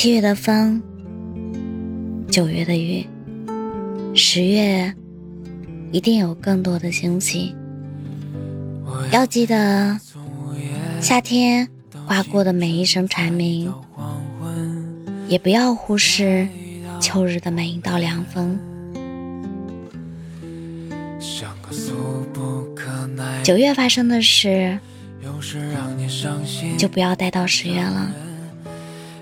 七月的风，九月的雨，十月一定有更多的惊喜。要记得，夏天刮过的每一声蝉鸣，也不要忽视秋日的每一道凉风。九月发生的事，就不要带到十月了。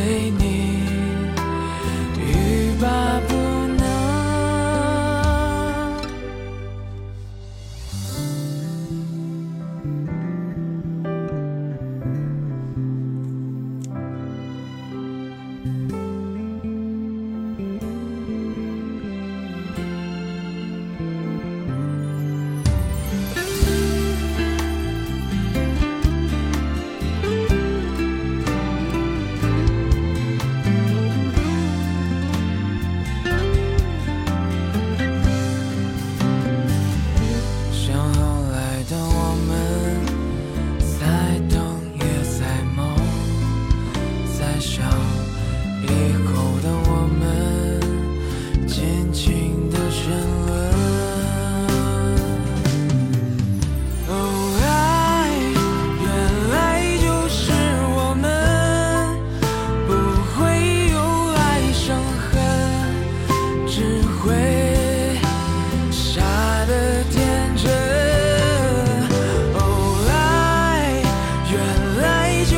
made me 情的沉沦哦爱原来就是我们不会用爱伤痕只会傻的天真。哦爱原来就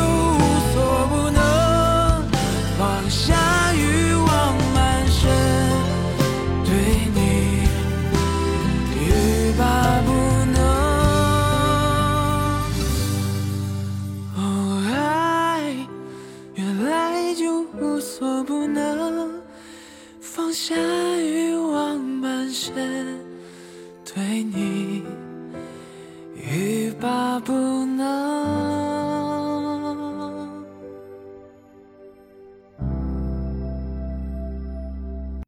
无所不能放下欲望满身对你